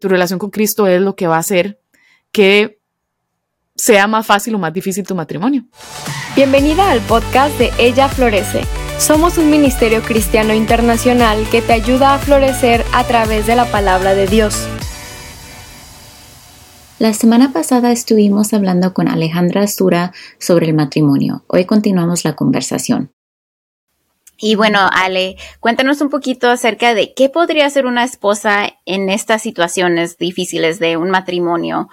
Tu relación con Cristo es lo que va a hacer que sea más fácil o más difícil tu matrimonio. Bienvenida al podcast de Ella Florece. Somos un ministerio cristiano internacional que te ayuda a florecer a través de la palabra de Dios. La semana pasada estuvimos hablando con Alejandra Astura sobre el matrimonio. Hoy continuamos la conversación. Y bueno, Ale, cuéntanos un poquito acerca de qué podría hacer una esposa en estas situaciones difíciles de un matrimonio,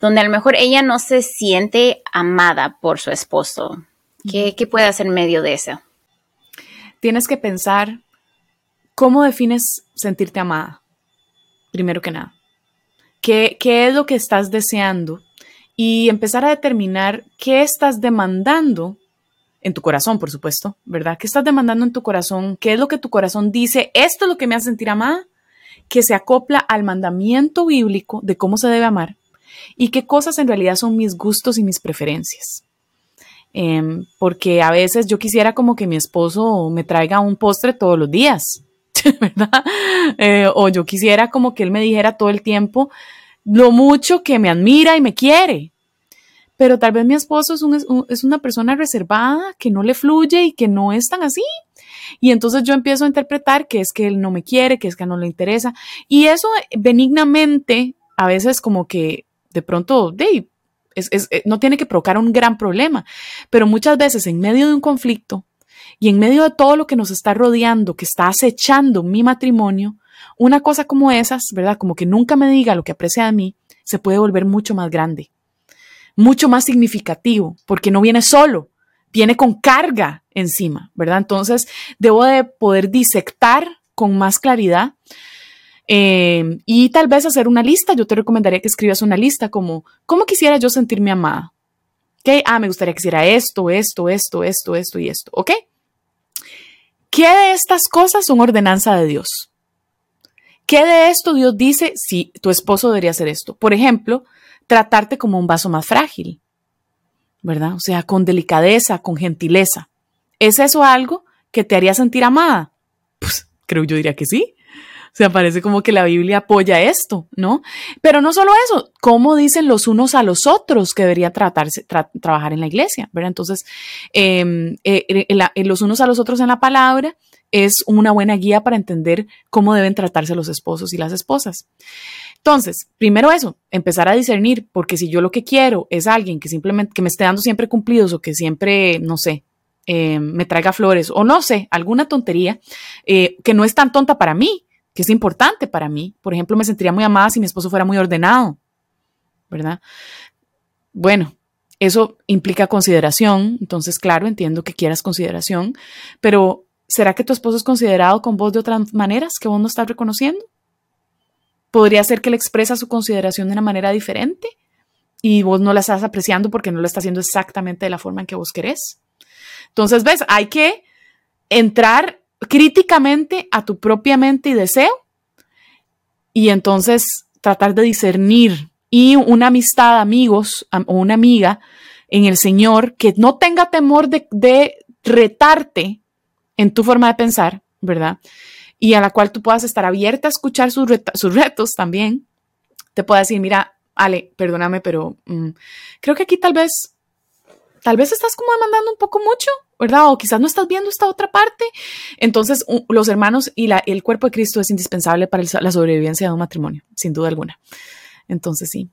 donde a lo mejor ella no se siente amada por su esposo. ¿Qué, qué puede hacer en medio de eso? Tienes que pensar cómo defines sentirte amada, primero que nada. ¿Qué, es lo que estás deseando? Y empezar a determinar qué estás demandando en tu corazón, por supuesto, ¿verdad? ¿Qué estás demandando en tu corazón? ¿Qué es lo que tu corazón dice? Esto es lo que me hace sentir amada, que se acopla al mandamiento bíblico de cómo se debe amar y qué cosas en realidad son mis gustos y mis preferencias. Em, porque a veces yo quisiera como que mi esposo me traiga un postre todos los días, ¿verdad? Eh, o yo quisiera como que él me dijera todo el tiempo lo mucho que me admira y me quiere. Pero tal vez mi esposo es, es una persona reservada, que no le fluye y que no es tan así. Y entonces yo empiezo a interpretar que es que él no me quiere, que es que no le interesa. Y eso benignamente, a veces como que de pronto, de, eh, no tiene que provocar un gran problema, pero muchas veces en medio de un conflicto, y en medio de todo lo que nos está rodeando, que está acechando mi matrimonio, una cosa como esas, ¿verdad? Como que nunca me diga lo que aprecia de mí, se puede volver mucho más grande, mucho más significativo, porque no viene solo, viene con carga encima, ¿verdad? Entonces, debo de poder disectar con más claridad eh, y tal vez hacer una lista. Yo te recomendaría que escribas una lista como, ¿cómo quisiera yo sentirme amada? ¿Ok? Ah, me gustaría que hiciera esto, esto, esto, esto, esto y esto. ¿Ok? ¿Qué de estas cosas son ordenanza de Dios? ¿Qué de esto Dios dice si tu esposo debería hacer esto? Por ejemplo, tratarte como un vaso más frágil, ¿verdad? O sea, con delicadeza, con gentileza. ¿Es eso algo que te haría sentir amada? Pues creo yo diría que sí. O sea, parece como que la Biblia apoya esto, ¿no? Pero no solo eso, ¿cómo dicen los unos a los otros que debería tratarse, trabajar en la iglesia? ¿verdad? Entonces, em, eh, eh, los unos a los otros en la palabra es una buena guía para entender cómo deben tratarse los esposos y las esposas. Entonces, primero eso, empezar a discernir, porque si yo lo que quiero es alguien que simplemente, que me esté dando siempre cumplidos o que siempre, no sé, em, me traiga flores o no sé, alguna tontería eh, que no es tan tonta para mí, que es importante para mí. Por ejemplo, me sentiría muy amada si mi esposo fuera muy ordenado, ¿verdad? Bueno, eso implica consideración, entonces, claro, entiendo que quieras consideración, pero ¿será que tu esposo es considerado con vos de otras maneras que vos no estás reconociendo? Podría ser que él expresa su consideración de una manera diferente y vos no la estás apreciando porque no lo está haciendo exactamente de la forma en que vos querés. Entonces, ves, hay que entrar críticamente a tu propia mente y deseo y entonces tratar de discernir y una amistad, amigos o una amiga en el Señor que no tenga temor de, retarte en tu forma de pensar, ¿verdad? Y a la cual tú puedas estar abierta a escuchar sus, sus retos también. Te pueda decir, mira, Ale, perdóname, pero mm, creo que aquí tal vez, tal vez estás como demandando un poco mucho ¿verdad? O quizás no estás viendo esta otra parte. Entonces, los hermanos y la, el cuerpo de Cristo es indispensable para la sobrevivencia de un matrimonio, sin duda alguna. Entonces, sí.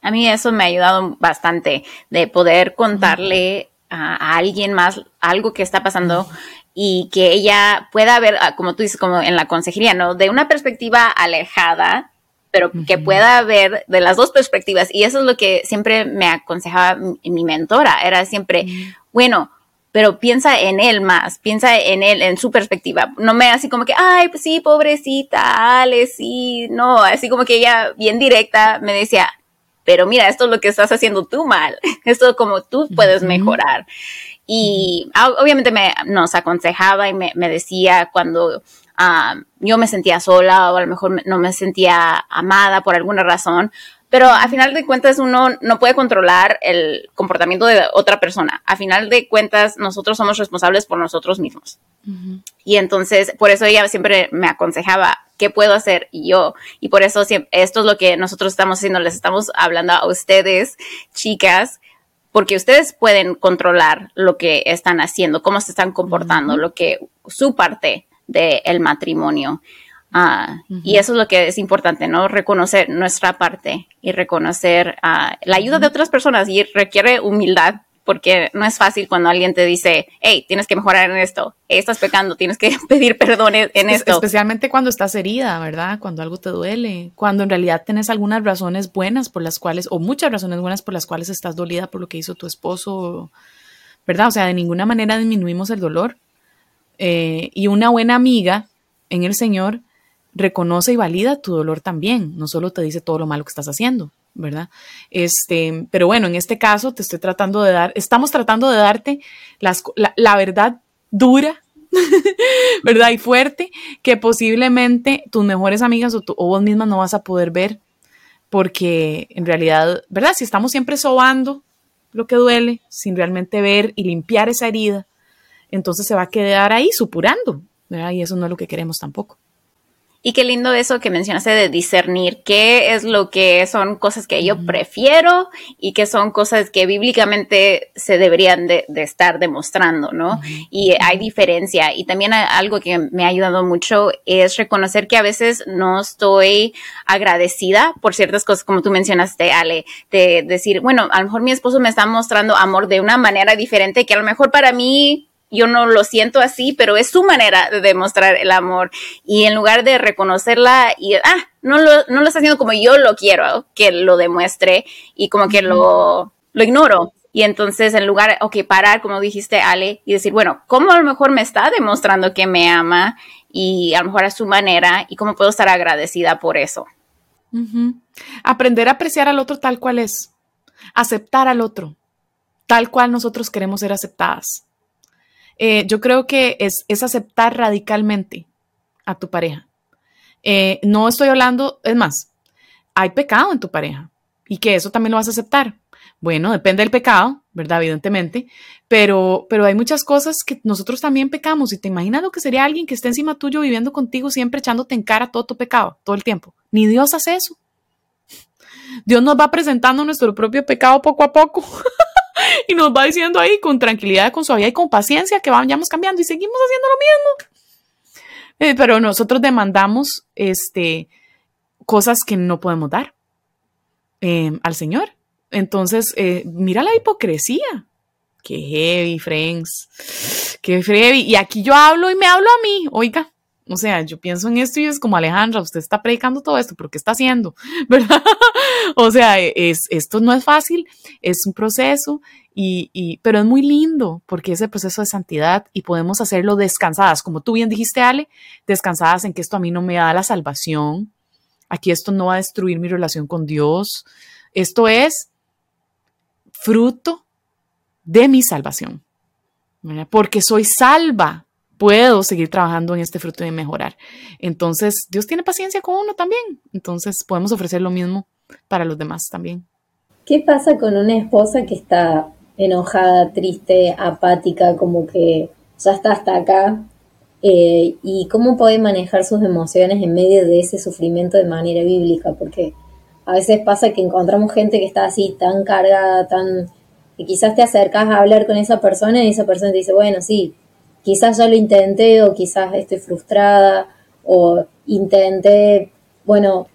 A mí eso me ha ayudado bastante de poder contarle a, alguien más algo que está pasando y que ella pueda ver, ah, como tú dices, como en la consejería, ¿no? De una perspectiva alejada pero que pueda ver de las dos perspectivas. Y eso es lo que siempre me aconsejaba mi, mentora, era siempre, bueno, pero piensa en él más, piensa en él, en su perspectiva. No me así como que, ay, pues sí, pobrecita, Ale, sí, no, así como que ella bien directa me decía, pero mira, esto es lo que estás haciendo tú mal, esto es como tú puedes mejorar. Y obviamente me nos aconsejaba y me, decía cuando yo me sentía sola o a lo mejor no me sentía amada por alguna razón, Pero a final de cuentas uno no puede controlar el comportamiento de otra persona. A final de cuentas nosotros somos responsables por nosotros mismos. Y entonces, por eso ella siempre me aconsejaba, ¿qué puedo hacer yo? Y por eso esto es lo que nosotros estamos haciendo, les estamos hablando a ustedes, chicas, porque ustedes pueden controlar lo que están haciendo, cómo se están comportando, lo que su parte del matrimonio. Ah, y eso es lo que es importante, ¿no? Reconocer nuestra parte y reconocer ah, la ayuda de otras personas y requiere humildad porque no es fácil cuando alguien te dice, hey, tienes que mejorar en esto, estás pecando, tienes que pedir perdón en esto. Especialmente cuando estás herida, ¿verdad? Cuando algo te duele, cuando en realidad tienes algunas razones buenas por las cuales, o muchas razones buenas por las cuales estás dolida por lo que hizo tu esposo, ¿verdad? O sea, de ninguna manera disminuimos el dolor. Eh, y una buena amiga en el Señor reconoce y valida tu dolor también, no solo te dice todo lo malo que estás haciendo, ¿verdad? Este, pero bueno, en este caso te estoy tratando de dar, estamos tratando de darte las, la, verdad dura, ¿verdad? Y fuerte, que posiblemente tus mejores amigas o, o, vos misma no vas a poder ver, porque en realidad, ¿verdad? Si estamos siempre sobando lo que duele, sin realmente ver y limpiar esa herida, entonces se va a quedar ahí supurando, ¿verdad? Y eso no es lo que queremos tampoco. Y qué lindo eso que mencionaste de discernir qué es lo que son cosas que yo prefiero y qué son cosas que bíblicamente se deberían de, estar demostrando, ¿no? Y hay diferencia. Y también algo que me ha ayudado mucho es reconocer que a veces no estoy agradecida por ciertas cosas, como tú mencionaste, Ale, de decir, bueno, a lo mejor mi esposo me está mostrando amor de una manera diferente que a lo mejor para mí yo no lo siento así, pero es su manera de demostrar el amor. Y en lugar de reconocerla y, ah, no lo, no lo está haciendo como yo lo quiero que lo demuestre y como que lo, lo ignoro. Y entonces, en lugar, ok, parar, como dijiste, Ale, y decir, bueno, ¿cómo a lo mejor me está demostrando que me ama y a lo mejor a su manera y cómo puedo estar agradecida por eso? Aprender a apreciar al otro tal cual es, aceptar al otro, tal cual nosotros queremos ser aceptadas. Eh, yo creo que es, aceptar radicalmente a tu pareja. Eh, no estoy hablando, es más, hay pecado en tu pareja y que eso también lo vas a aceptar. Bueno, depende del pecado, ¿verdad? Evidentemente, pero, pero hay muchas cosas que nosotros también pecamos y te imaginas lo que sería alguien que esté encima tuyo viviendo contigo siempre echándote en cara todo tu pecado, todo el tiempo. Ni Dios hace eso. Dios nos va presentando nuestro propio pecado poco a poco. y nos va diciendo ahí con tranquilidad, con suavidad y con paciencia que vayamos cambiando y seguimos haciendo lo mismo. Eh, pero nosotros demandamos este, cosas que no podemos dar em, al Señor. Entonces, eh, mira la hipocresía. Qué heavy, friends. Qué heavy. Y aquí yo hablo y me hablo a mí. Oiga, o sea, yo pienso en esto y es como Alejandra, usted está predicando todo esto, pero ¿qué está haciendo? O sea, es, esto no es fácil, es un proceso, y, y, pero es muy lindo porque es el proceso de santidad y podemos hacerlo descansadas, como tú bien dijiste, Ale, descansadas en que esto a mí no me da la salvación, aquí esto no va a destruir mi relación con Dios, esto es fruto de mi salvación, porque soy salva puedo seguir trabajando en este fruto y mejorar. Entonces, Dios tiene paciencia con uno también. Entonces, podemos ofrecer lo mismo para los demás también. ¿Qué pasa con una esposa que está enojada, triste, apática, como que ya está hasta acá? Eh, ¿Y cómo puede manejar sus emociones en medio de ese sufrimiento de manera bíblica? Porque a veces pasa que encontramos gente que está así, tan cargada, tan... que quizás te acercas a hablar con esa persona y esa persona te dice, bueno, sí, quizás ya lo intenté o quizás estoy frustrada o intenté, bueno,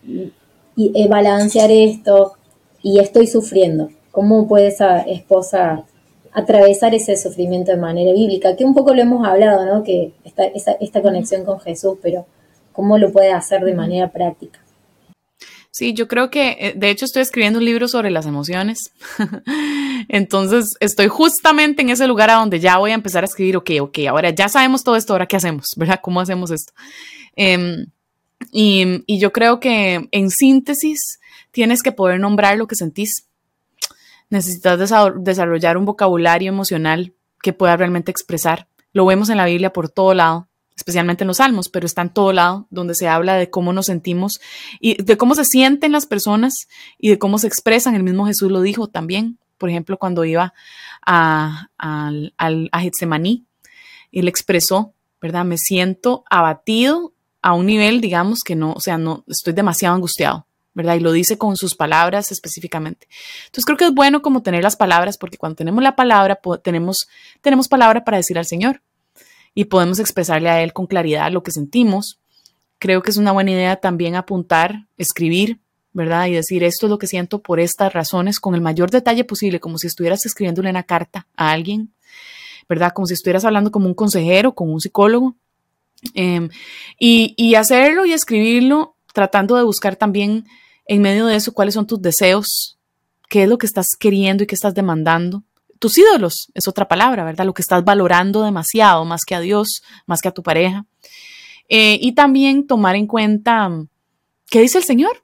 y, balancear esto y estoy sufriendo. ¿Cómo puede esa esposa atravesar ese sufrimiento de manera bíblica? Que un poco lo hemos hablado, ¿no? Que esta, esta conexión con Jesús, pero ¿cómo lo puede hacer de manera práctica? Sí, yo creo que, eh, de hecho, estoy escribiendo un libro sobre las emociones. Entonces, estoy justamente en ese lugar a donde ya voy a empezar a escribir, ok, ok, ahora ya sabemos todo esto, ahora qué hacemos, ¿verdad? ¿Cómo hacemos esto? Em, y, y yo creo que en síntesis tienes que poder nombrar lo que sentís. Necesitas desarrollar un vocabulario emocional que pueda realmente expresar. Lo vemos en la Biblia por todo lado. Especialmente en los salmos, pero está en todo lado, donde se habla de cómo nos sentimos y de cómo se sienten las personas y de cómo se expresan. El mismo Jesús lo dijo también, por ejemplo, cuando iba a, a, a Getsemaní, él expresó, ¿verdad? Me siento abatido a un nivel, digamos, que no, o sea, no, estoy demasiado angustiado. ¿verdad? Y lo dice con sus palabras específicamente. Entonces creo que es bueno como tener las palabras, porque cuando tenemos la palabra, tenemos, tenemos palabra para decir al Señor y podemos expresarle a Él con claridad lo que sentimos. Creo que es una buena idea también apuntar, escribir, ¿verdad? Y decir esto es lo que siento por estas razones con el mayor detalle posible, como si estuvieras escribiéndole una carta a alguien, ¿verdad? Como si estuvieras hablando como un consejero, con un psicólogo. Em, y, y hacerlo y escribirlo tratando de buscar también en medio de eso cuáles son tus deseos, qué es lo que estás queriendo y qué estás demandando tus ídolos, es otra palabra, ¿verdad? Lo que estás valorando demasiado, más que a Dios, más que a tu pareja. Eh, y también tomar en cuenta mm, qué dice el Señor,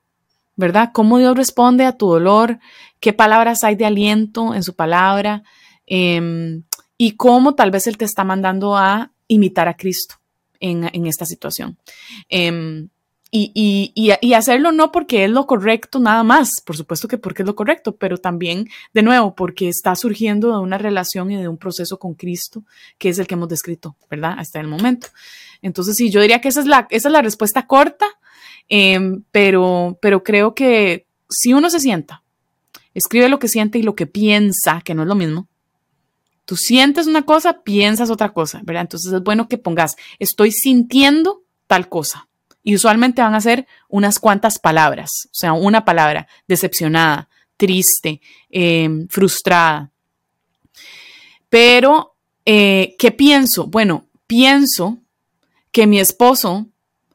¿verdad? Cómo Dios responde a tu dolor, qué palabras hay de aliento en su palabra em, y cómo tal vez Él te está mandando a imitar a Cristo en, esta situación. Em, y, y, y, hacerlo no porque es lo correcto nada más, por supuesto que porque es lo correcto, pero también, de nuevo, porque está surgiendo de una relación y de un proceso con Cristo, que es el que hemos descrito, ¿verdad? Hasta el momento. Entonces, sí, yo diría que esa es la, esa es la respuesta corta, em, pero, pero creo que si uno se sienta, escribe lo que siente y lo que piensa, que no es lo mismo, tú sientes una cosa, piensas otra cosa, ¿verdad? Entonces es bueno que pongas, estoy sintiendo tal cosa y usualmente van a ser unas cuantas palabras, o sea, una palabra, decepcionada, triste, em, frustrada. Pero, eh, ¿qué pienso? Bueno, pienso que mi esposo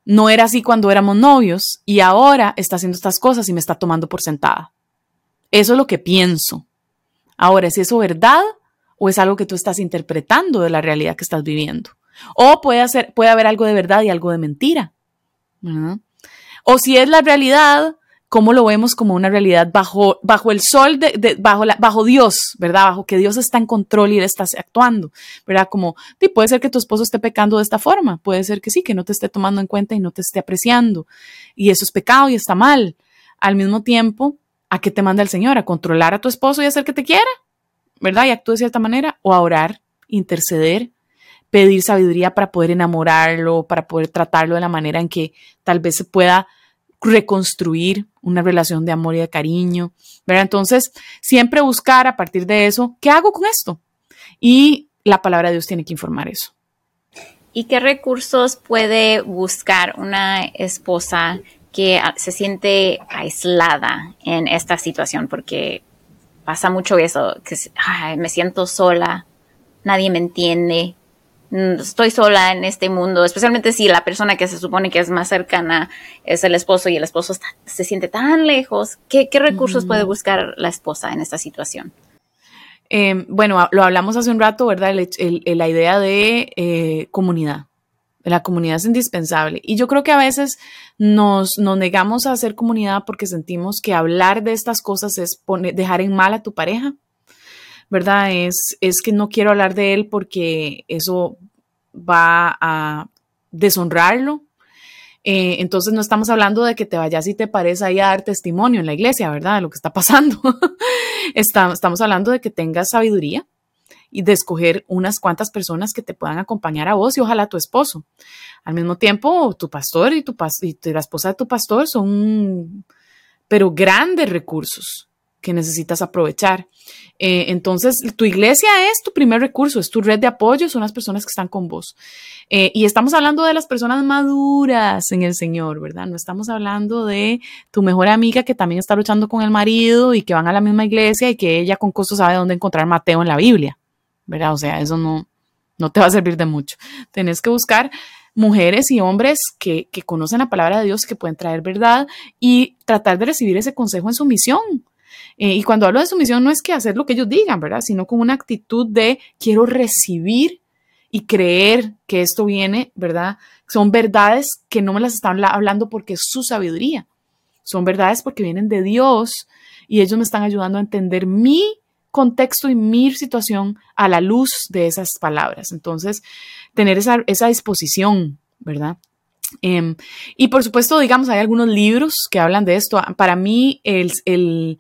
no era así cuando éramos novios y ahora está haciendo estas cosas y me está tomando por sentada. Eso es lo que pienso. Ahora, ¿es eso verdad o es algo que tú estás interpretando de la realidad que estás viviendo? O puede, ser, puede haber algo de verdad y algo de mentira. O si es la realidad, ¿cómo lo vemos como una realidad bajo, bajo el sol, de, bajo, bajo Dios, ¿verdad? Bajo que Dios está en control y Él está actuando, ¿verdad? Como, puede ser que tu esposo esté pecando de esta forma, puede ser que sí, que no te esté tomando en cuenta y no te esté apreciando. Y eso es pecado y está mal. Al mismo tiempo, ¿a qué te manda el Señor? ¿A controlar a tu esposo y hacer que te quiera? ¿Verdad? Y actúe de cierta manera, o a orar, interceder, pedir sabiduría para poder enamorarlo, para poder tratarlo de la manera en que tal vez se pueda reconstruir una relación de amor y de cariño, ¿verdad? Entonces, siempre buscar a partir de eso, ¿qué hago con esto? Y la palabra de Dios tiene que informar eso. ¿Y qué recursos puede buscar una esposa que se siente aislada en esta situación? Porque pasa mucho eso, que me siento sola, nadie me entiende, estoy sola en este mundo, especialmente si la persona que se supone que es más cercana es el esposo y el esposo se siente tan lejos. ¿Qué, recursos puede buscar la esposa en esta situación? Em, bueno, lo hablamos hace un rato, ¿verdad? la idea de eh, comunidad. La comunidad es indispensable. Y yo creo que a veces nos, nos, negamos a hacer comunidad porque sentimos que hablar de estas cosas es dejar en mal a tu pareja ¿verdad? Es, es que no quiero hablar de él porque eso va a deshonrarlo. Eh, entonces no estamos hablando de que te vayas y te pares ahí a dar testimonio en la iglesia, ¿verdad? De lo que está pasando. estamos hablando de que tengas sabiduría y de escoger unas cuantas personas que te puedan acompañar a vos y ojalá tu esposo. Al mismo tiempo, tu pastor y, tu y la esposa de tu pastor son, pero grandes recursos que necesitas aprovechar. Eh, entonces, tu iglesia es tu primer recurso, es tu red de apoyo, son las personas que están con vos. Eh, y estamos hablando de las personas maduras en el Señor, ¿verdad? No estamos hablando de tu mejor amiga que también está luchando con el marido y que van a la misma iglesia y que ella con costo sabe dónde encontrar Mateo en la Biblia, ¿verdad? O sea, eso no, no te va a servir de mucho. Tenés que buscar mujeres y hombres que, que conocen la palabra de Dios, que pueden traer verdad y tratar de recibir ese consejo en su misión eh, y cuando hablo de sumisión no es que hacer lo que ellos digan, ¿verdad? Sino con una actitud de quiero recibir y creer que esto viene, ¿verdad? Son verdades que no me las están hablando porque es su sabiduría. Son verdades porque vienen de Dios y ellos me están ayudando a entender mi contexto y mi situación a la luz de esas palabras. Entonces, tener esa, esa disposición, ¿verdad? Em, y por supuesto, digamos, hay algunos libros que hablan de esto. Para mí, el, el,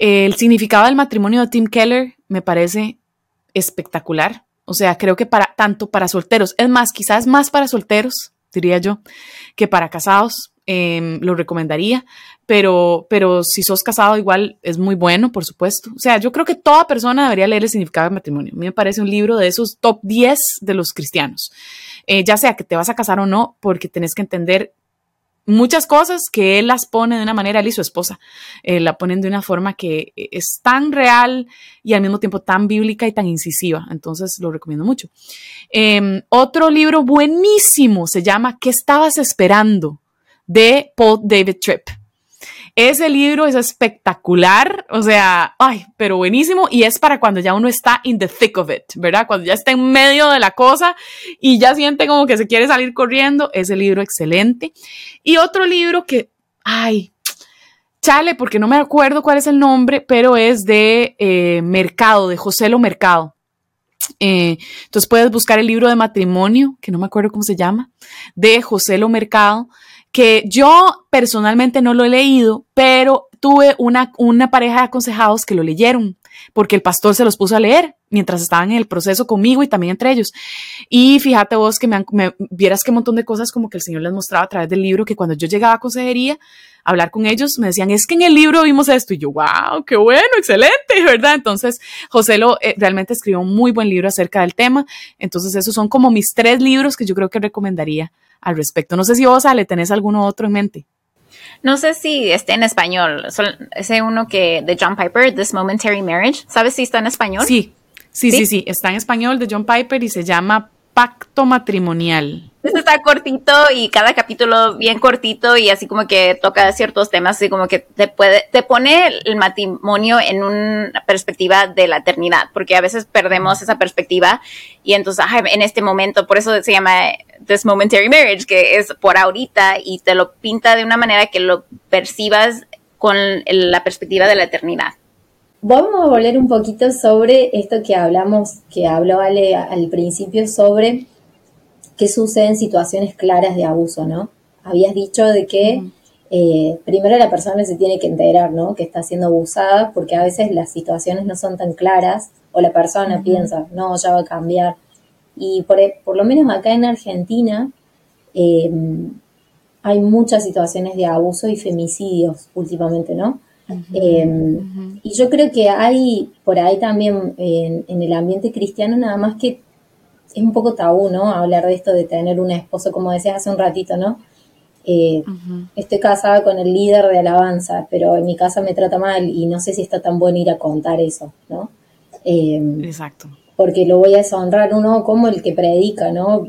el significado del matrimonio de Tim Keller me parece espectacular. O sea, creo que para tanto para solteros, es más, quizás más para solteros, diría yo, que para casados, em, lo recomendaría, pero, pero si sos casado igual es muy bueno, por supuesto. O sea, yo creo que toda persona debería leer el significado del matrimonio. A mí me parece un libro de esos top 10 de los cristianos, eh, ya sea que te vas a casar o no, porque tenés que entender muchas cosas que él las pone de una manera, él y su esposa, eh, la ponen de una forma que es tan real y al mismo tiempo tan bíblica y tan incisiva. Entonces lo recomiendo mucho. Em, otro libro buenísimo se llama ¿Qué estabas esperando? de Paul David Tripp. Ese libro es espectacular, o sea, ay, pero buenísimo y es para cuando ya uno está in the thick of it, ¿verdad? Cuando ya está en medio de la cosa y ya siente como que se quiere salir corriendo, ese libro excelente. Y otro libro que, ay, chale, porque no me acuerdo cuál es el nombre, pero es de eh, Mercado, de José Lo Mercado. Eh, entonces puedes buscar el libro de matrimonio, que no me acuerdo cómo se llama, de José Lo Mercado que yo personalmente no lo he leído, pero tuve una, una pareja de aconsejados que lo leyeron, porque el pastor se los puso a leer mientras estaban en el proceso conmigo y también entre ellos. Y fíjate vos que me, vieras que un montón de cosas como que el Señor les mostraba a través del libro, que cuando yo llegaba a consejería, a hablar con ellos, me decían, es que en el libro vimos esto, y yo, wow, qué bueno, excelente, ¿verdad? Entonces, José lo eh, realmente escribió un muy buen libro acerca del tema. Entonces, esos son como mis tres libros que yo creo que recomendaría al respecto. No sé si vos, Ale, tenés alguno otro en mente. No sé si esté en español. Ese uno que de John Piper, This Momentary Marriage. ¿Sabes si está en español? Sí, sí, sí, sí, Está en español de John Piper y se llama Pacto Matrimonial. Este está cortito y cada capítulo bien cortito y así como que toca ciertos temas, así como que te puede, te pone el matrimonio en una perspectiva de la eternidad, porque a veces perdemos esa perspectiva y entonces en este momento, por eso se llama This Momentary Marriage, que es por ahorita y te lo pinta de una manera que lo percibas con la perspectiva de la eternidad. Vamos a volver un poquito sobre esto que hablamos, que habló Ale al principio sobre qué sucede en situaciones claras de abuso, ¿no? Habías dicho de que eh, primero la persona se tiene que enterar, ¿no? Que está siendo abusada, porque a veces las situaciones no son tan claras o la persona piensa, no, ya va a cambiar. Y por, por lo menos acá en Argentina em, hay muchas situaciones de abuso y femicidios últimamente, ¿no? Em, y yo creo que hay por ahí también en, el ambiente cristiano nada más que es un poco tabú, ¿no? Hablar de esto de tener un esposo, como decías hace un ratito, ¿no? Eh, estoy casada con el líder de alabanza, pero en mi casa me trata mal y no sé si está tan bueno ir a contar eso, ¿no? Exacto. Porque lo voy a deshonrar uno como el que predica, ¿no?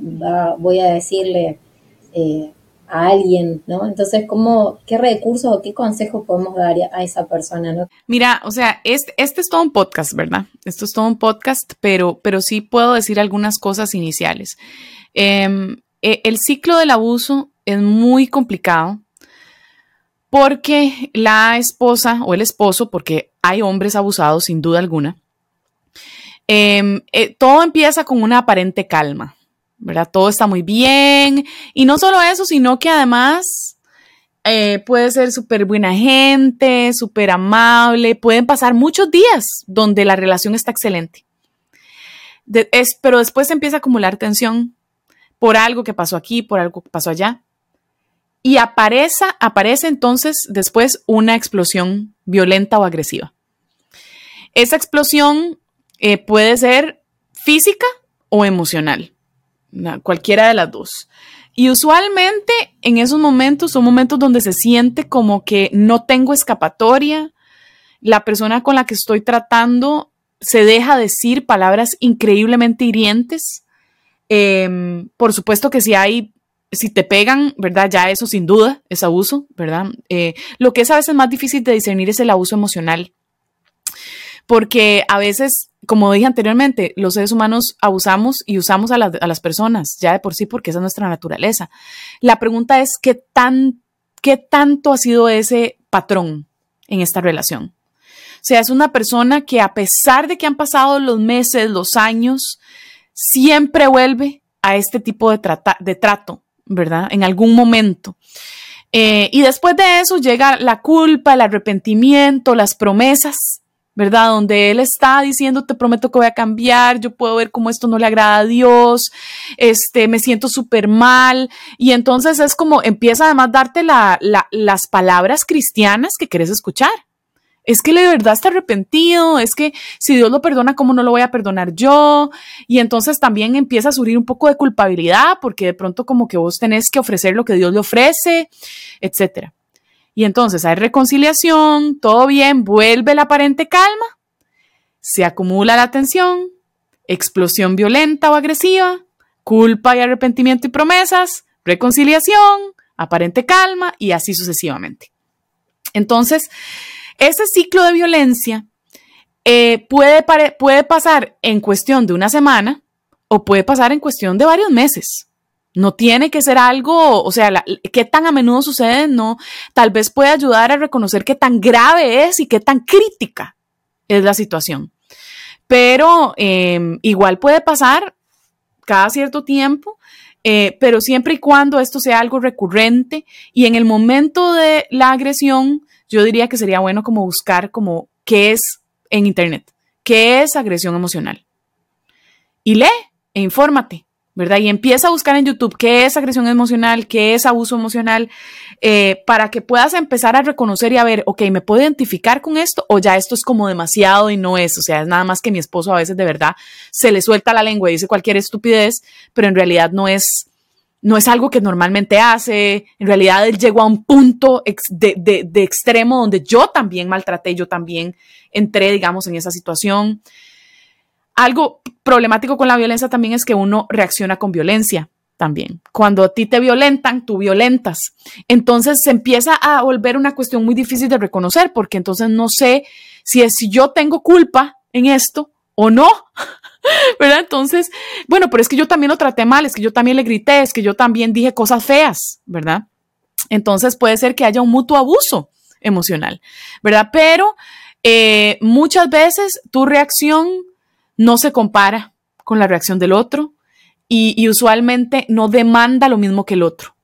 voy a decirle, eh, a alguien, ¿no? Entonces, ¿cómo, ¿qué recursos o qué consejos podemos dar a esa persona. Mira, o sea, este, este es todo un podcast, ¿verdad? Esto es todo un podcast, pero, pero sí puedo decir algunas cosas iniciales. Em, e, el ciclo del abuso es muy complicado porque la esposa o el esposo, porque hay hombres abusados sin duda alguna, em, eh, todo empieza con una aparente calma, ¿verdad? Todo está muy bien. Y no solo eso, sino que además eh, puede ser súper buena gente, súper amable. Pueden pasar muchos días donde la relación está excelente. es, pero después se empieza a acumular tensión por algo que pasó aquí, por algo que pasó allá. Y aparece, aparece entonces después una explosión violenta o agresiva. Esa explosión eh, puede ser física o emocional cualquiera de las dos. Y usualmente en esos momentos son momentos donde se siente como que no tengo escapatoria, la persona con la que estoy tratando se deja decir palabras increíblemente hirientes. Em, por supuesto que si hay, si te pegan, ¿verdad? Ya eso sin duda es abuso, ¿verdad? Eh, lo que es a veces más difícil de discernir es el abuso emocional. Porque a veces como dije anteriormente, los seres humanos abusamos y usamos a, las personas ya de por sí porque esa es nuestra naturaleza. La pregunta es, ¿qué, tan, ¿qué tanto ha sido ese patrón en esta relación? sea, es una persona que a pesar de que han pasado los meses, los años, siempre vuelve a este tipo de, de trato, ¿verdad? En algún momento. Eh, y después de eso llega la culpa, el arrepentimiento, las promesas, ¿verdad? Donde Él está diciendo, te prometo que voy a cambiar, yo puedo ver cómo esto no le agrada a Dios, este, me siento súper mal. Y entonces es como empieza además a darte las palabras cristianas que quieres escuchar es que de verdad está arrepentido, es que si Dios lo perdona, ¿cómo no lo voy a perdonar yo? Y entonces también empieza a subir un poco de culpabilidad porque de pronto como que vos tenés que ofrecer lo que Dios le ofrece, etcétera. Y entonces hay reconciliación, todo bien, vuelve la aparente calma, se acumula la tensión, explosión violenta o agresiva, culpa y arrepentimiento y promesas, reconciliación, aparente calma y así sucesivamente. Entonces, ese ciclo de violencia eh, puede, puede pasar en cuestión de una semana o puede pasar en cuestión de varios meses. No tiene que ser algo, o sea, qué tan a menudo sucede, no, tal vez puede ayudar a reconocer qué tan grave es y qué tan crítica es la situación. Pero em, igual puede pasar cada cierto tiempo, eh, pero siempre y cuando esto sea algo recurrente y en el momento de la agresión yo diría que sería bueno como buscar como qué es en Internet, qué es agresión emocional. Y lee e infórmate, ¿verdad? Y empieza a buscar en YouTube qué es agresión emocional, qué es abuso emocional, eh, para que puedas empezar a reconocer y a ver, ok, ¿me puedo identificar con esto o ya esto es como demasiado y no es? O sea, es nada más que mi esposo a veces de verdad se le suelta la lengua y dice cualquier estupidez, pero en realidad no es no es algo que normalmente hace. En realidad él llegó a un punto de, extremo donde yo también maltraté, yo también entré, digamos, en esa situación. Algo problemático con la violencia también es que uno reacciona con violencia también. Cuando a ti te violentan, tú violentas. Entonces se empieza a volver una cuestión muy difícil de reconocer porque entonces no sé si es si yo tengo culpa en esto o no. ¿verdad? Entonces, bueno, pero es que yo también lo traté mal, es que yo también le grité, es que yo también dije cosas feas, ¿verdad? Entonces puede ser que haya un mutuo abuso emocional, ¿verdad? Pero eh, muchas veces tu reacción no se compara con la reacción del otro y, usualmente no demanda lo mismo que el otro.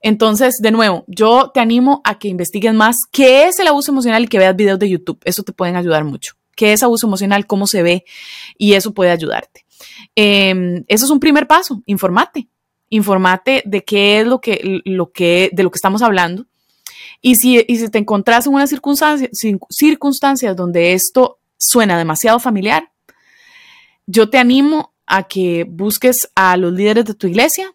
Entonces, de nuevo, yo te animo a que investigues más qué es el abuso emocional y que veas videos de YouTube. Eso te pueden ayudar mucho qué es abuso emocional, cómo se ve y eso puede ayudarte. Em, eso es un primer paso, informate, informate de qué es lo que, lo que, de lo que estamos hablando. Y si, y si te encontrás en unas circunstancias, circunstancias donde esto suena demasiado familiar, yo te animo a que busques a los líderes de tu iglesia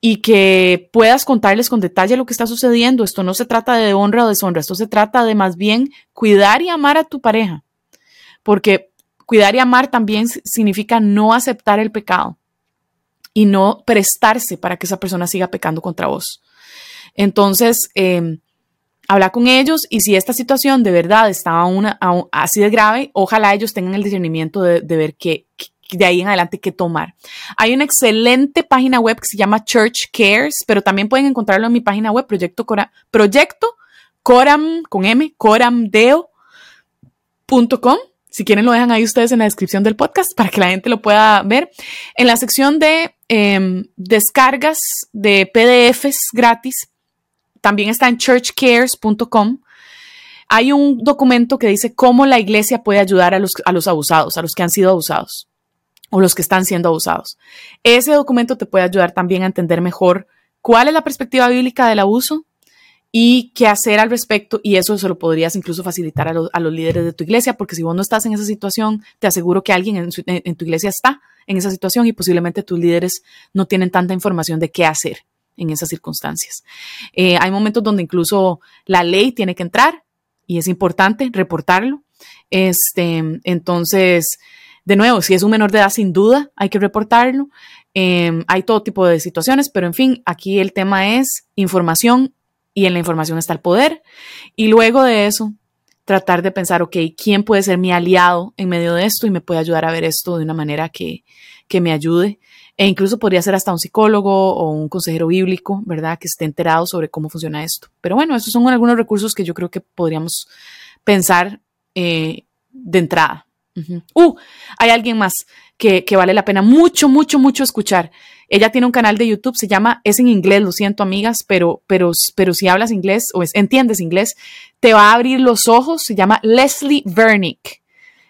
y que puedas contarles con detalle lo que está sucediendo. Esto no se trata de honra o deshonra, esto se trata de más bien cuidar y amar a tu pareja porque cuidar y amar también significa no aceptar el pecado y no prestarse para que esa persona siga pecando contra vos. Entonces, eh, habla con ellos y si esta situación de verdad está una, así de grave, ojalá ellos tengan el discernimiento de, ver qué, de ahí en adelante qué tomar. Hay una excelente página web que se llama Church Cares, pero también pueden encontrarlo en mi página web, Proyecto, Cora, Proyecto Coram, con M, coramdeo.com si quieren, lo dejan ahí ustedes en la descripción del podcast para que la gente lo pueda ver. En la sección de em, descargas de PDFs gratis, también está en churchcares.com. Hay un documento que dice cómo la iglesia puede ayudar a los, a los abusados, a los que han sido abusados o los que están siendo abusados. Ese documento te puede ayudar también a entender mejor cuál es la perspectiva bíblica del abuso, y qué hacer al respecto y eso se lo podrías incluso facilitar a, los líderes de tu iglesia, porque si vos no estás en esa situación, te aseguro que alguien en, tu iglesia está en esa situación y posiblemente tus líderes no tienen tanta información de qué hacer en esas circunstancias. Eh, hay momentos donde incluso la ley tiene que entrar y es importante reportarlo. Este, entonces, de nuevo, si es un menor de edad, sin duda hay que reportarlo. Eh, hay todo tipo de situaciones, pero en fin, aquí el tema es información y en la información está el poder. Y luego de eso, tratar de pensar, ok, ¿quién puede ser mi aliado en medio de esto y me puede ayudar a ver esto de una manera que, que me ayude? E incluso podría ser hasta un psicólogo o un consejero bíblico, ¿verdad? Que esté enterado sobre cómo funciona esto. Pero bueno, esos son algunos recursos que yo creo que podríamos pensar eh, de entrada. Uh, hay alguien más que, vale la pena mucho, mucho, mucho escuchar. Ella tiene un canal de YouTube, se llama, es en inglés, lo siento amigas, pero, pero, pero si hablas inglés o entiendes inglés, te va a abrir los ojos, se llama Leslie Vernick.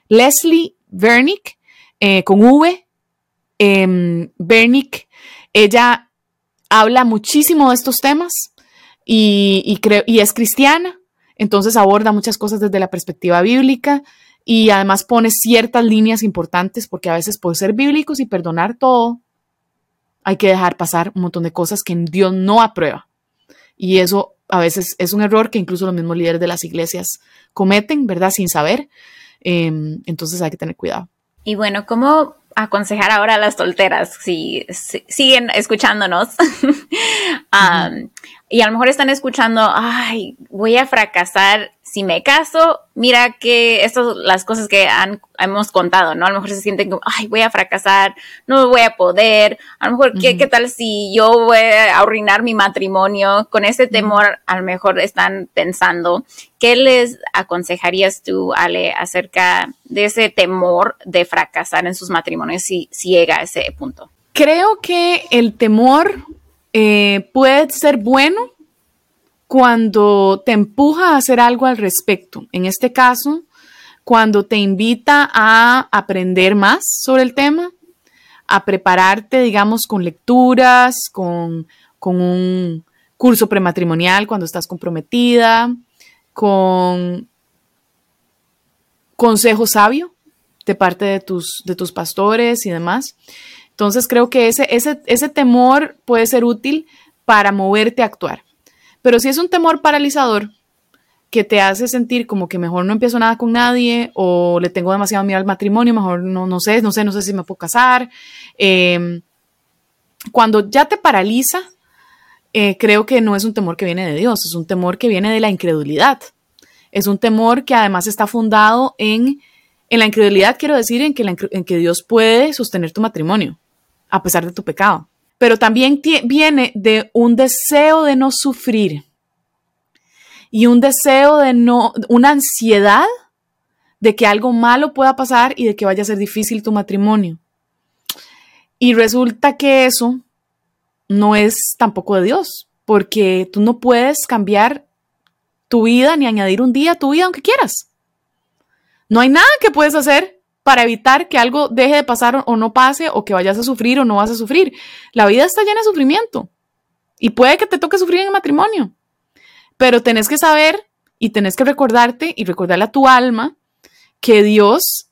Leslie Vernick, eh, con V, eh, Vernick, ella habla muchísimo de estos temas y es cristiana, entonces aborda muchas cosas desde la perspectiva bíblica y además pone ciertas líneas importantes porque a veces por ser bíblicos y perdonar todo, hay que dejar pasar un montón de cosas que Dios no aprueba. Y eso a veces es un error que incluso los mismos líderes de las iglesias cometen, ¿verdad? Sin saber. Em, entonces hay que tener cuidado. Y bueno, ¿cómo aconsejar ahora a las solteras si, siguen escuchándonos? y a lo mejor están escuchando, ay, voy a fracasar si me caso, mira que estas son las cosas que han, hemos contado, ¿no? A lo mejor se sienten como, ay, voy a fracasar, no voy a poder, a lo mejor, ¿qué, ¿qué, tal si yo voy a arruinar mi matrimonio? Con ese temor, a lo mejor están pensando, ¿qué les aconsejarías tú, Ale, acerca de ese temor de fracasar en sus matrimonios si, si llega a ese punto? Creo que el temor eh, puede ser bueno cuando te empuja a hacer algo al respecto. En este caso, cuando te invita a aprender más sobre el tema, a prepararte, digamos, con lecturas, con, un curso prematrimonial cuando estás comprometida, con consejo sabio de parte de tus, de tus pastores y demás. Entonces creo que ese, ese, ese temor puede ser útil para moverte a actuar. Pero si es un temor paralizador que te hace sentir como que mejor no empiezo nada con nadie o le tengo demasiado miedo al matrimonio, mejor no, no sé, no sé, no sé si me puedo casar. Em, cuando ya te paraliza, eh, creo que no es un temor que viene de Dios, es un temor que viene de la incredulidad. Es un temor que además está fundado en, en la incredulidad, quiero decir, en que, en que Dios puede sostener tu matrimonio, a pesar de tu pecado pero también viene de un deseo de no sufrir y un deseo de no, una ansiedad de que algo malo pueda pasar y de que vaya a ser difícil tu matrimonio. Y resulta que eso no es tampoco de Dios, porque tú no puedes cambiar tu vida ni añadir un día a tu vida aunque quieras. No hay nada que puedes hacer para evitar que algo deje de pasar o no pase o que vayas a sufrir o no vas a sufrir. La vida está llena de sufrimiento y puede que te toque sufrir en el matrimonio, pero tenés que saber y tenés que recordarte y recordarle a tu alma que Dios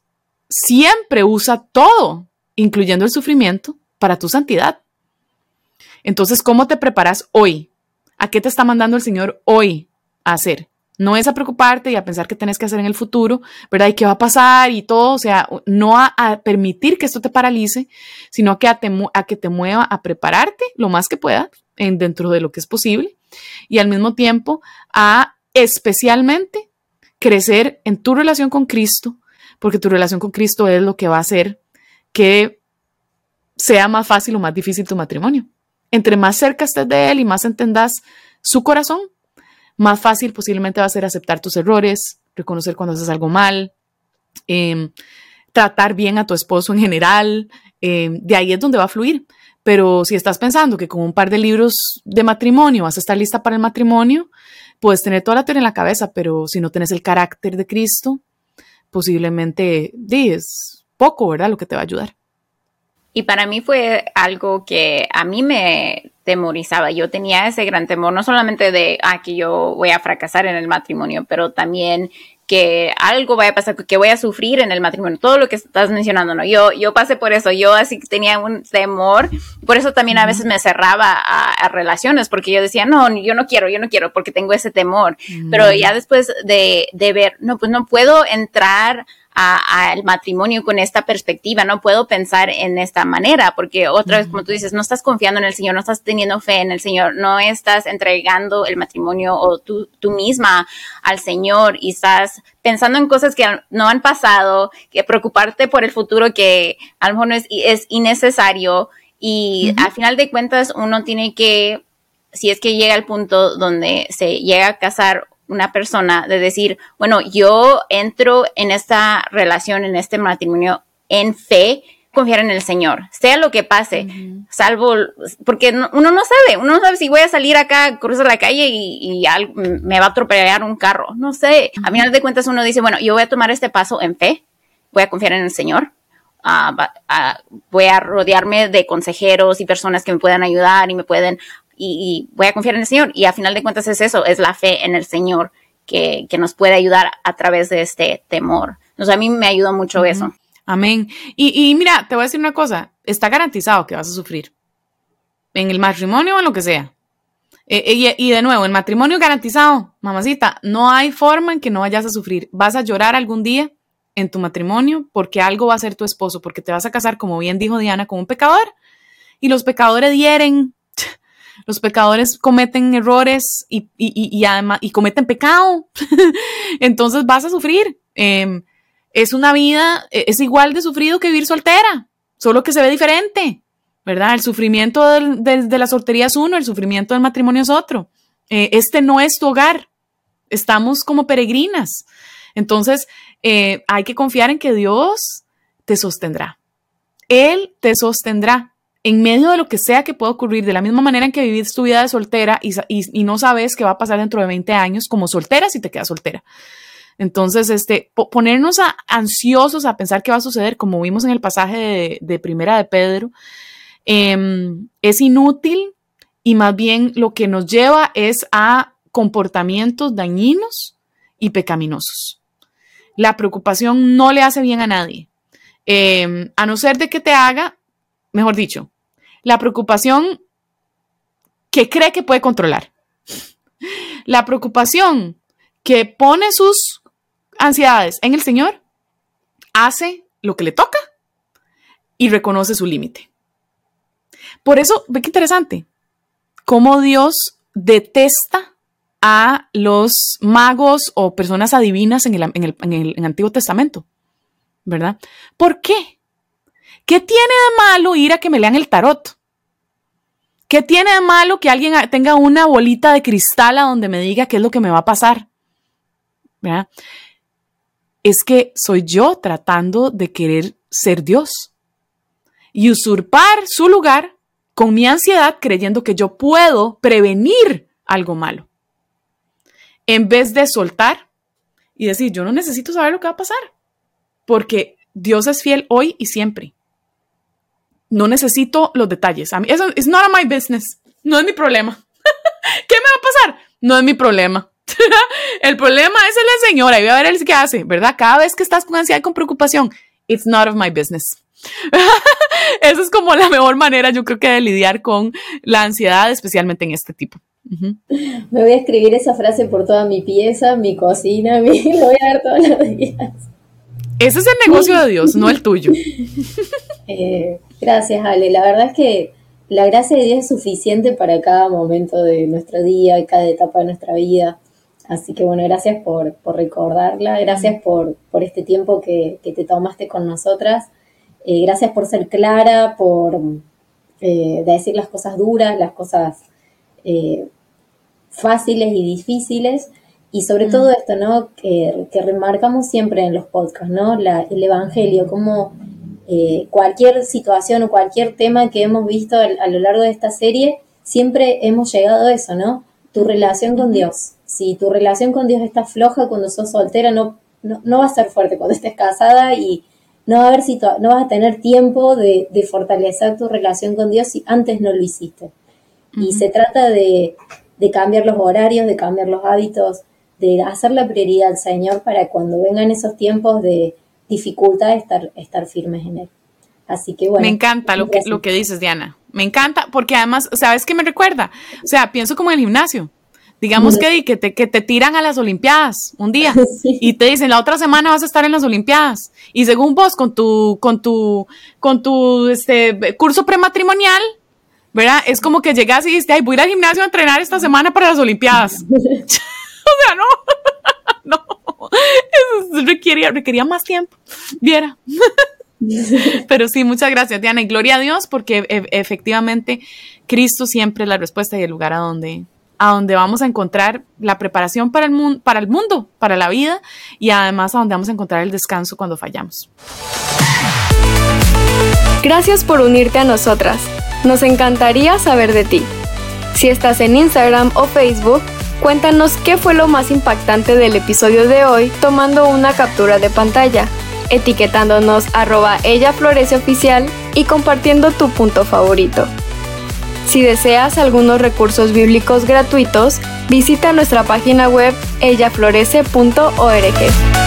siempre usa todo, incluyendo el sufrimiento, para tu santidad. Entonces, ¿cómo te preparas hoy? ¿A qué te está mandando el Señor hoy a hacer? No es a preocuparte y a pensar qué tenés que hacer en el futuro, ¿verdad? Y qué va a pasar y todo, o sea, no a, permitir que esto te paralice, sino que a, a, que te mueva a prepararte lo más que pueda en, dentro de lo que es posible y al mismo tiempo a especialmente crecer en tu relación con Cristo, porque tu relación con Cristo es lo que va a hacer que sea más fácil o más difícil tu matrimonio. Entre más cerca estés de Él y más entendas su corazón, más fácil posiblemente va a ser aceptar tus errores, reconocer cuando haces algo mal, em, tratar bien a tu esposo en general. Em, de ahí es donde va a fluir. Pero si estás pensando que con un par de libros de matrimonio vas a estar lista para el matrimonio, puedes tener toda la teoría en la cabeza, pero si no tienes el carácter de Cristo, posiblemente es poco, ¿verdad? Lo que te va a ayudar. Y para mí fue algo que a mí me temorizaba. Yo tenía ese gran temor, no solamente de, ah, que yo voy a fracasar en el matrimonio, pero también que algo vaya a pasar, que voy a sufrir en el matrimonio, todo lo que estás mencionando, ¿no? Yo, yo pasé por eso, yo así tenía un temor, por eso también a veces me cerraba a, relaciones, porque yo decía, no, yo no quiero, yo no quiero, porque tengo ese temor, pero ya después de, de ver, no, pues no puedo entrar al matrimonio con esta perspectiva, no puedo pensar en esta manera, porque otra vez, como tú dices, no estás confiando en el Señor, no estás teniendo fe en el Señor, no estás entregando el matrimonio o tú, tú misma al Señor y estás pensando en cosas que no han pasado, que preocuparte por el futuro que a lo mejor es, es innecesario y al final de cuentas uno tiene que, si es que llega al punto donde se llega a casar una persona de decir, bueno, yo entro en esta relación, en este matrimonio en fe, confiar en el Señor, sea lo que pase, salvo, porque uno no sabe, uno no sabe si voy a salir acá, cruzar la calle y, me va a atropellar un carro, no sé, a final de cuentas uno dice, bueno, yo voy a tomar este paso en fe, voy a confiar en el Señor, uh, voy a rodearme de consejeros y personas que me puedan ayudar y me pueden, y, voy a confiar en el Señor, y a final de cuentas es eso, es la fe en el Señor que, nos puede ayudar a través de este temor. Entonces a mí me ayudó mucho eso. Amén. Y, mira, te voy a decir una cosa, está garantizado que vas a sufrir. En el matrimonio o en lo que sea. Eh, eh, y, de nuevo, el matrimonio garantizado, mamacita, no hay forma en que no vayas a sufrir. Vas a llorar algún día en tu matrimonio porque algo va a ser tu esposo, porque te vas a casar, como bien dijo Diana, con un pecador. Y los pecadores hieren, los pecadores cometen errores y, y, además, y cometen pecado. Entonces vas a sufrir. Em, es una vida, e, es igual de sufrido que vivir soltera, solo que se ve diferente, ¿verdad? El sufrimiento de la soltería es uno, el sufrimiento del matrimonio es otro. Eh, este no es tu hogar, estamos como peregrinas. Entonces, eh, hay que confiar en que Dios te sostendrá. Él te sostendrá en medio de lo que sea que pueda ocurrir, de la misma manera en que vivís tu vida de soltera y, no sabes qué va a pasar dentro de 20 años como soltera si te quedas soltera. Entonces, este, ponernos ansiosos a pensar qué va a suceder, como vimos en el pasaje de, Primera de Pedro, em, es inútil y más bien lo que nos lleva es a comportamientos dañinos y pecaminosos. La preocupación no le hace bien a nadie, em, a no ser de que te haga, mejor dicho, la preocupación que cree que puede controlar. La preocupación que pone sus ansiedades en el Señor, hace lo que le toca y reconoce su límite. Por eso, ve qué interesante, cómo Dios detesta a los magos o personas adivinas en el, Antiguo Testamento, ¿verdad? ¿Por qué? ¿Qué tiene de malo ir a que me lean el tarot? ¿Qué tiene de malo que alguien tenga una bolita de cristal a donde me diga qué es lo que me va a pasar? Es que soy yo tratando de querer ser Dios y usurpar su lugar con mi ansiedad creyendo que yo puedo prevenir algo malo. En vez de soltar y decir, yo no necesito saber lo que va a pasar, porque Dios es fiel hoy y siempre. No necesito los detalles. A mí, eso es not my business. No es mi problema. ¿Qué me va a pasar? No es mi problema. el problema es el señora y voy a ver el que hace, ¿verdad? Cada vez que estás con ansiedad y con preocupación, it's not of my business. Esa es como la mejor manera, yo creo que de lidiar con la ansiedad, especialmente en este tipo. Me voy a escribir esa frase por toda mi pieza, mi cocina, mi... lo voy a ver todos los días. Ese es el negocio de Dios, no el tuyo. Eh, gracias, Ale. La verdad es que la gracia de Dios es suficiente para cada momento de nuestro día y cada etapa de nuestra vida. Así que bueno, gracias por, recordarla, gracias por, este tiempo que, te tomaste con nosotras, eh, gracias por ser clara, por eh, decir las cosas duras, las cosas eh, fáciles y difíciles, y sobre todo esto, ¿no? Que, remarcamos siempre en los podcasts, ¿no? el Evangelio, como cualquier situación o cualquier tema que hemos visto a lo largo de esta serie, siempre hemos llegado a eso, ¿no? Tu relación con Dios si tu relación con Dios está floja cuando sos soltera, no, no, va a ser fuerte cuando estés casada y no va a haber no vas a tener tiempo de, fortalecer tu relación con Dios si antes no lo hiciste. Y se trata de, cambiar los horarios, de cambiar los hábitos, de hacer la prioridad al Señor para cuando vengan esos tiempos de dificultad estar, estar firmes en Él. Así que bueno. Me encanta lo que, lo que dices, Diana. Me encanta porque además, ¿sabes qué me recuerda? O sea, pienso como en el gimnasio. Digamos que, que, te, que te tiran a las Olimpiadas un día y te dicen la otra semana vas a estar en las Olimpiadas y según vos con tu con tu con tu este curso prematrimonial, ¿verdad? Es como que llegas y dices, "Ay, voy a ir al gimnasio a entrenar esta semana para las Olimpiadas." o sea, no. No. Eso requería, requería más tiempo. Viera. Pero sí, muchas gracias, Diana, y gloria a Dios porque e, efectivamente Cristo siempre es la respuesta y el lugar a donde a donde vamos a encontrar la preparación para el, mundo, para el mundo, para la vida y además a donde vamos a encontrar el descanso cuando fallamos. Gracias por unirte a nosotras. Nos encantaría saber de ti. Si estás en Instagram o Facebook, cuéntanos qué fue lo más impactante del episodio de hoy tomando una captura de pantalla, etiquetándonos arroba ella florece oficial y compartiendo tu punto favorito. Si deseas algunos recursos bíblicos gratuitos, visita nuestra página web ellaflorece.org.